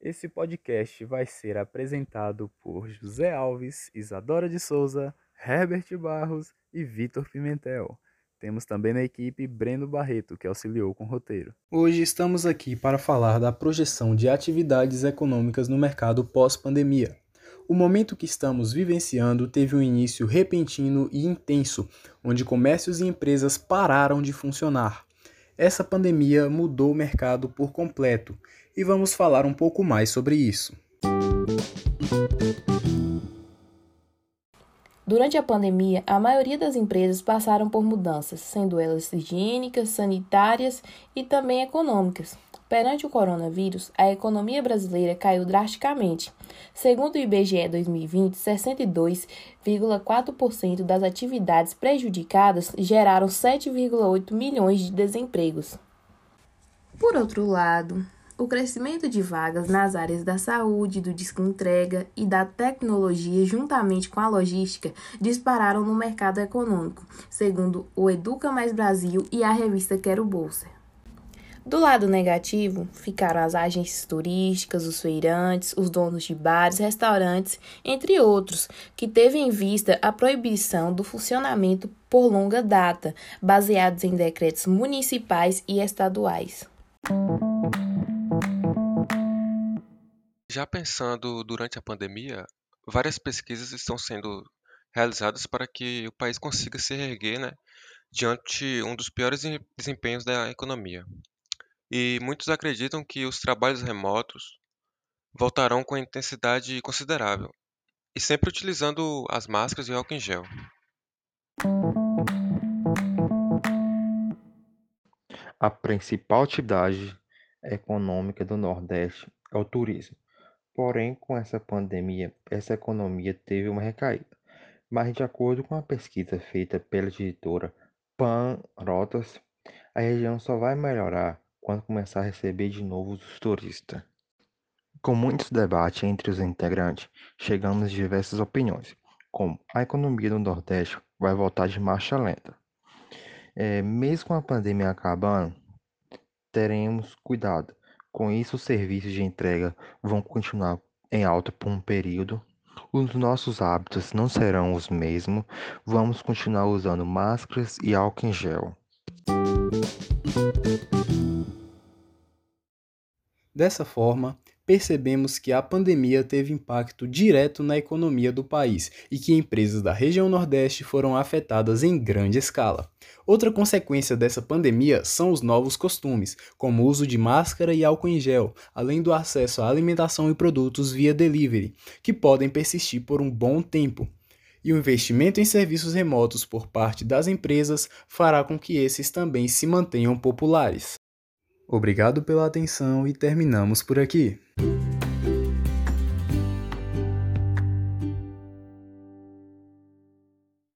Esse podcast vai ser apresentado por José Alves, Isadora de Souza, Herbert Barros e Vitor Pimentel. Temos também na equipe Breno Barreto, que auxiliou com o roteiro. Hoje estamos aqui para falar da projeção de atividades econômicas no mercado pós-pandemia. O momento que estamos vivenciando teve um início repentino e intenso, onde comércios e empresas pararam de funcionar. Essa pandemia mudou o mercado por completo e vamos falar um pouco mais sobre isso. Durante a pandemia, a maioria das empresas passaram por mudanças, sendo elas higiênicas, sanitárias e também econômicas. Perante o coronavírus, a economia brasileira caiu drasticamente. Segundo o IBGE 2020, 62,4% das atividades prejudicadas geraram 7,8 milhões de desempregos. Por outro lado, o crescimento de vagas nas áreas da saúde, do entrega e da tecnologia, juntamente com a logística, dispararam no mercado econômico, segundo o Educa Mais Brasil e a revista Quero Bolsa. Do lado negativo, ficaram as agências turísticas, os feirantes, os donos de bares, restaurantes, entre outros, que teve em vista a proibição do funcionamento por longa data, baseados em decretos municipais e estaduais. Já pensando durante a pandemia, várias pesquisas estão sendo realizadas para que o país consiga se erguer né, diante um dos piores desempenhos da economia e muitos acreditam que os trabalhos remotos voltarão com intensidade considerável, e sempre utilizando as máscaras e álcool em gel. A principal atividade econômica do Nordeste é o turismo. Porém, com essa pandemia, essa economia teve uma recaída. Mas, de acordo com a pesquisa feita pela editora Pan Rotas, a região só vai melhorar quando começar a receber de novo os turistas. Com muitos debates entre os integrantes, chegamos a diversas opiniões, como a economia do Nordeste vai voltar de marcha lenta. É, mesmo com a pandemia acabando, teremos cuidado. Com isso, os serviços de entrega vão continuar em alta por um período. Os nossos hábitos não serão os mesmos. Vamos continuar usando máscaras e álcool em gel. Dessa forma, percebemos que a pandemia teve impacto direto na economia do país e que empresas da região Nordeste foram afetadas em grande escala. Outra consequência dessa pandemia são os novos costumes, como o uso de máscara e álcool em gel, além do acesso à alimentação e produtos via delivery, que podem persistir por um bom tempo. E o investimento em serviços remotos por parte das empresas fará com que esses também se mantenham populares. Obrigado pela atenção e terminamos por aqui.